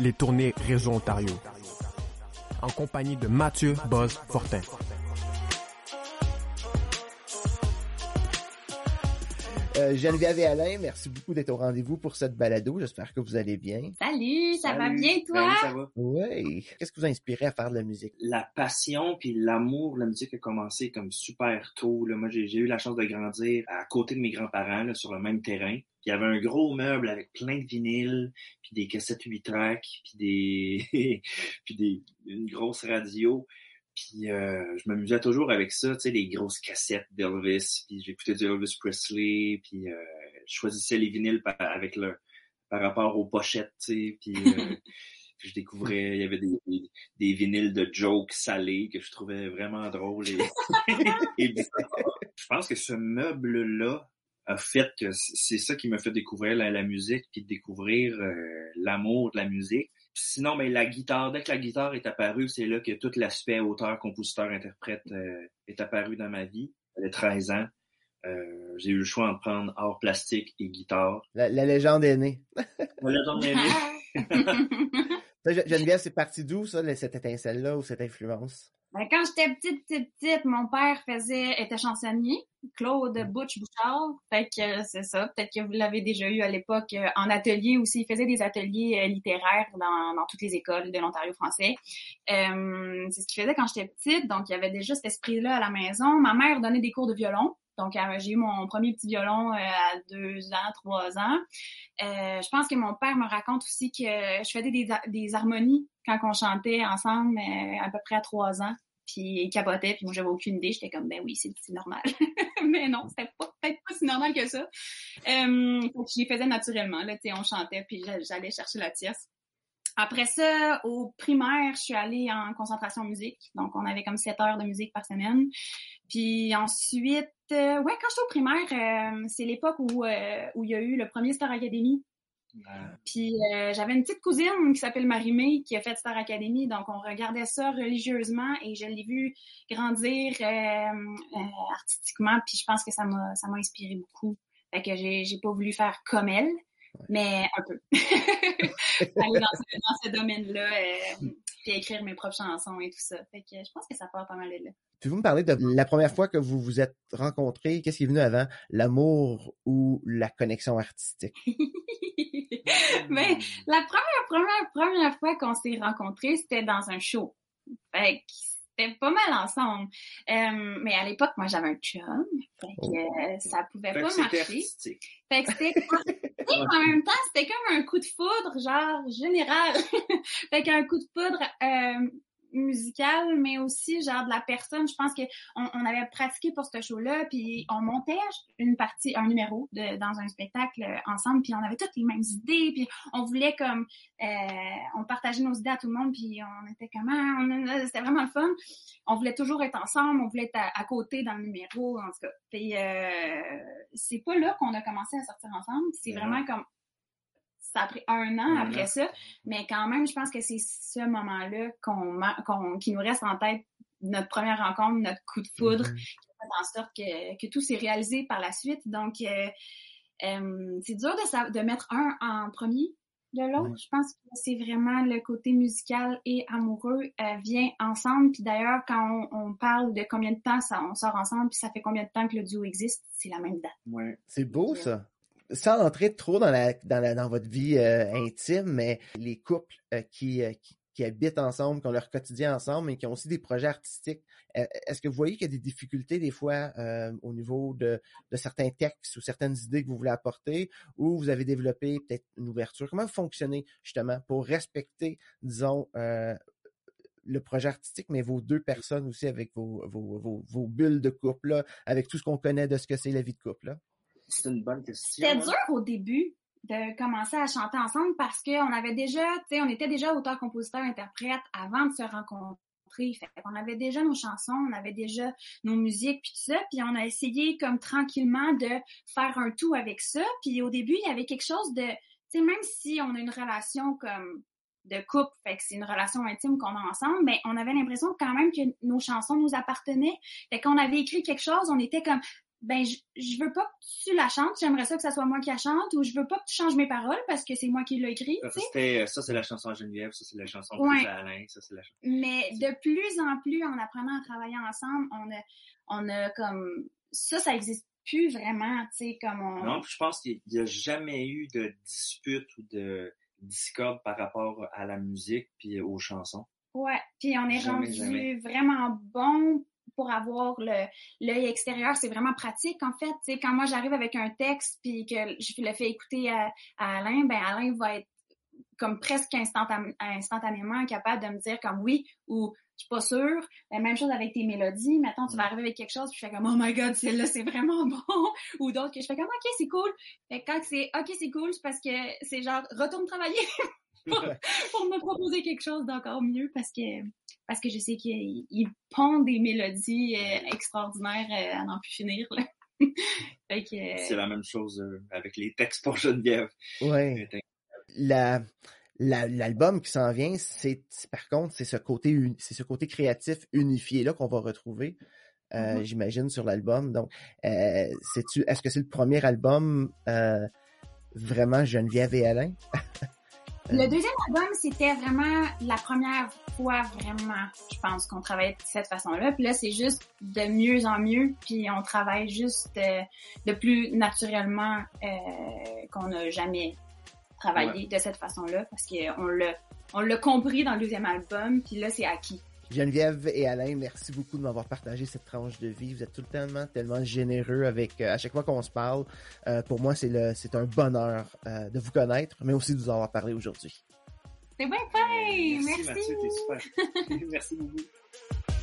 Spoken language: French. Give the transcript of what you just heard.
les tournées Réseau Ontario. En compagnie de Mathieu Boz Fortin. Euh, Geneviève et Alain, merci beaucoup d'être au rendez-vous pour cette balado. J'espère que vous allez bien. Salut, ça va bien toi? ça va. Oui. Qu'est-ce qui vous a inspiré à faire de la musique? La passion puis l'amour de la musique a commencé comme super tôt. Là. Moi, j'ai eu la chance de grandir à côté de mes grands-parents sur le même terrain. Il y avait un gros meuble avec plein de vinyles, puis des cassettes 8 tracks, puis des puis des une grosse radio. Puis euh, je m'amusais toujours avec ça, tu sais, les grosses cassettes d'Elvis, puis j'écoutais du Elvis Presley, puis euh, je choisissais les vinyles par, avec le par rapport aux pochettes, tu sais, puis, euh, je découvrais, il y avait des, des, des, vinyles de jokes salés que je trouvais vraiment drôles et, et Je pense que ce meuble-là a fait que c'est ça qui m'a fait découvrir la, la musique, puis découvrir euh, l'amour de la musique. Sinon, mais la guitare, dès que la guitare est apparue, c'est là que tout l'aspect auteur, compositeur, interprète euh, est apparu dans ma vie. J'avais 13 ans. Euh, j'ai eu le choix de prendre art plastique et guitare. La, la légende est née. la légende est née. Geneviève, c'est parti d'où, ça, cette étincelle-là ou cette influence? Ben, quand j'étais petite, petite, petite, mon père faisait, était chansonnier, Claude mm. Butch Bouchard. Fait que euh, c'est ça. Peut-être que vous l'avez déjà eu à l'époque euh, en atelier aussi. Il faisait des ateliers euh, littéraires dans, dans toutes les écoles de l'Ontario français. Euh, c'est ce qu'il faisait quand j'étais petite. Donc, il y avait déjà cet esprit-là à la maison. Ma mère donnait des cours de violon. Donc, j'ai eu mon premier petit violon à deux ans, trois ans. Euh, je pense que mon père me raconte aussi que je faisais des, harmonies quand on chantait ensemble à peu près à trois ans puis il capotait, puis moi j'avais aucune idée, j'étais comme ben oui, c'est normal. mais non, c'était peut-être pas si normal que ça. Euh, je les faisais naturellement, là, on chantait, puis j'allais chercher la tierce. Après ça, au primaire, je suis allée en concentration musique. Donc, on avait comme 7 heures de musique par semaine. Puis ensuite, euh, ouais, quand j'étais au primaire, euh, c'est l'époque où, euh, où il y a eu le premier Star Academy puis euh, j'avais une petite cousine qui s'appelle Marie-Mé qui a fait Star Academy, donc on regardait ça religieusement et je l'ai vu grandir euh, artistiquement, puis je pense que ça m'a ça m'a inspiré beaucoup. Fait que j'ai j'ai pas voulu faire comme elle, mais un peu. Aller dans ce, dans ce domaine-là, puis écrire mes propres chansons et tout ça. Fait que je pense que ça part pas mal de là. Pouvez-vous me parler de la première fois que vous vous êtes rencontrés? Qu'est-ce qui est venu avant? L'amour ou la connexion artistique? Mais ben, la première, première, première fois qu'on s'est rencontrés, c'était dans un show. Fait c'était pas mal ensemble. Euh, mais à l'époque, moi, j'avais un chum. Fait que oh. euh, ça pouvait pas marcher. Fait que c'était en même temps, c'était comme un coup de foudre, genre général. fait qu'un coup de foudre euh, musical, mais aussi genre de la personne. Je pense que on, avait pratiqué pour ce show-là, puis on montait une partie, un numéro de, dans un spectacle ensemble, puis on avait toutes les mêmes idées, puis on voulait comme euh, on partageait nos idées à tout le monde, puis on était comme ah, c'était vraiment le fun. On voulait toujours être ensemble, on voulait être à, côté dans le numéro, en tout cas. Puis euh, c'est pas là qu'on a commencé à sortir ensemble, c'est vraiment comme ça a pris un an après ça, mais quand même, je pense que c'est ce moment-là qu'on, qu'on, qui nous reste en tête, notre première rencontre, notre coup de foudre, mm-hmm. qui fait en sorte que, que tout s'est réalisé par la suite. Donc, euh, euh, c'est dur de, de mettre un en premier de l'autre. Je pense que c'est vraiment le côté musical et amoureux euh, vient ensemble. Puis d'ailleurs, quand on, on, parle de combien de temps ça, on sort ensemble, puis ça fait combien de temps que le duo existe, c'est la même date. Ouais. C'est beau ça sans entrer trop dans la dans, la, dans votre vie euh, intime, mais les couples euh, qui, euh, qui, habitent ensemble, qui ont leur quotidien ensemble, mais qui ont aussi des projets artistiques. Est-ce que vous voyez qu'il y a des difficultés des fois au niveau de, de, certains textes ou certaines idées que vous voulez apporter, ou vous avez développé peut-être une ouverture? Comment vous fonctionnez justement pour respecter, disons, le projet artistique, mais vos deux personnes aussi avec vos, vos, vos, vos bulles de couple, là, avec tout ce qu'on connaît de ce que c'est la vie de couple? Là? C'est une bonne question. C'était dur au début de commencer à chanter ensemble parce qu'on avait déjà, tu sais, on était déjà auteur, compositeur, interprète avant de se rencontrer. Fait on avait déjà nos chansons, on avait déjà nos musiques puis tout ça, puis on a essayé comme tranquillement de faire un tout avec ça. Puis au début, il y avait quelque chose de, tu sais, même si on a une relation comme de couple, fait que c'est une relation intime qu'on a ensemble, mais on avait l'impression quand même que nos chansons nous appartenaient. Fait qu'on avait écrit quelque chose, on était comme ben je, je veux pas que tu la chantes, j'aimerais ça que ça soit moi qui la chante, ou je veux pas que tu changes mes paroles parce que c'est moi qui l'ai écrit. Ça, c'était, ça, c'est la chanson à Geneviève, ça, c'est la chanson Ouais. de Alain, ça, c'est la chanson. Mais de plus en plus, en apprenant à travailler ensemble, on a, on a comme ça, ça existe plus vraiment, tu sais, comme on. Non, je pense qu'il n'y a jamais eu de dispute ou de discorde par rapport à la musique puis aux chansons. Ouais, puis on est Jamais, rendu jamais. vraiment bon pour avoir l'œil extérieur, c'est vraiment pratique en fait. Quand moi j'arrive avec un texte puis que je le fais écouter à, à Alain, ben Alain va être comme presque instantan- instantanément capable de me dire comme oui ou je suis pas sûre. La même chose avec tes mélodies. Mettons, tu vas arriver avec quelque chose, puis je fais comme oh my god, celle-là c'est vraiment bon. Ou d'autres que je fais comme ok c'est cool. Fait que quand c'est ok c'est cool, c'est parce que c'est genre retourne travailler pour, pour me proposer quelque chose d'encore mieux parce que parce que je sais qu'il il pond des mélodies euh, extraordinaires euh, à n'en plus finir. Là. fait que euh, C'est la même chose euh, avec les textes pour Geneviève. Ouais. La, la- l'album qui s'en vient, c'est par contre, c'est ce côté uni- c'est ce côté créatif unifié là qu'on va retrouver, euh, Mhm. j'imagine, sur l'album. Donc, euh, c'est-tu, est-ce que c'est le premier album euh, vraiment Geneviève et Alain? Le deuxième album, c'était vraiment la première fois vraiment, je pense, qu'on travaillait de cette façon-là. Puis là, c'est juste de mieux en mieux. Puis on travaille juste euh, de plus naturellement euh, qu'on n'a jamais travaillé de cette façon-là parce qu'on l'a on l'a compris dans le deuxième album. Puis là, c'est acquis. Geneviève et Alain, merci beaucoup de m'avoir partagé cette tranche de vie. Vous êtes tout le temps tellement généreux avec euh, à chaque fois qu'on se parle. Euh, pour moi, c'est le c'est un bonheur euh, de vous connaître, mais aussi de vous avoir parlé aujourd'hui. C'est bien fait! Merci, Merci! Mathieu, t'es super. Merci beaucoup.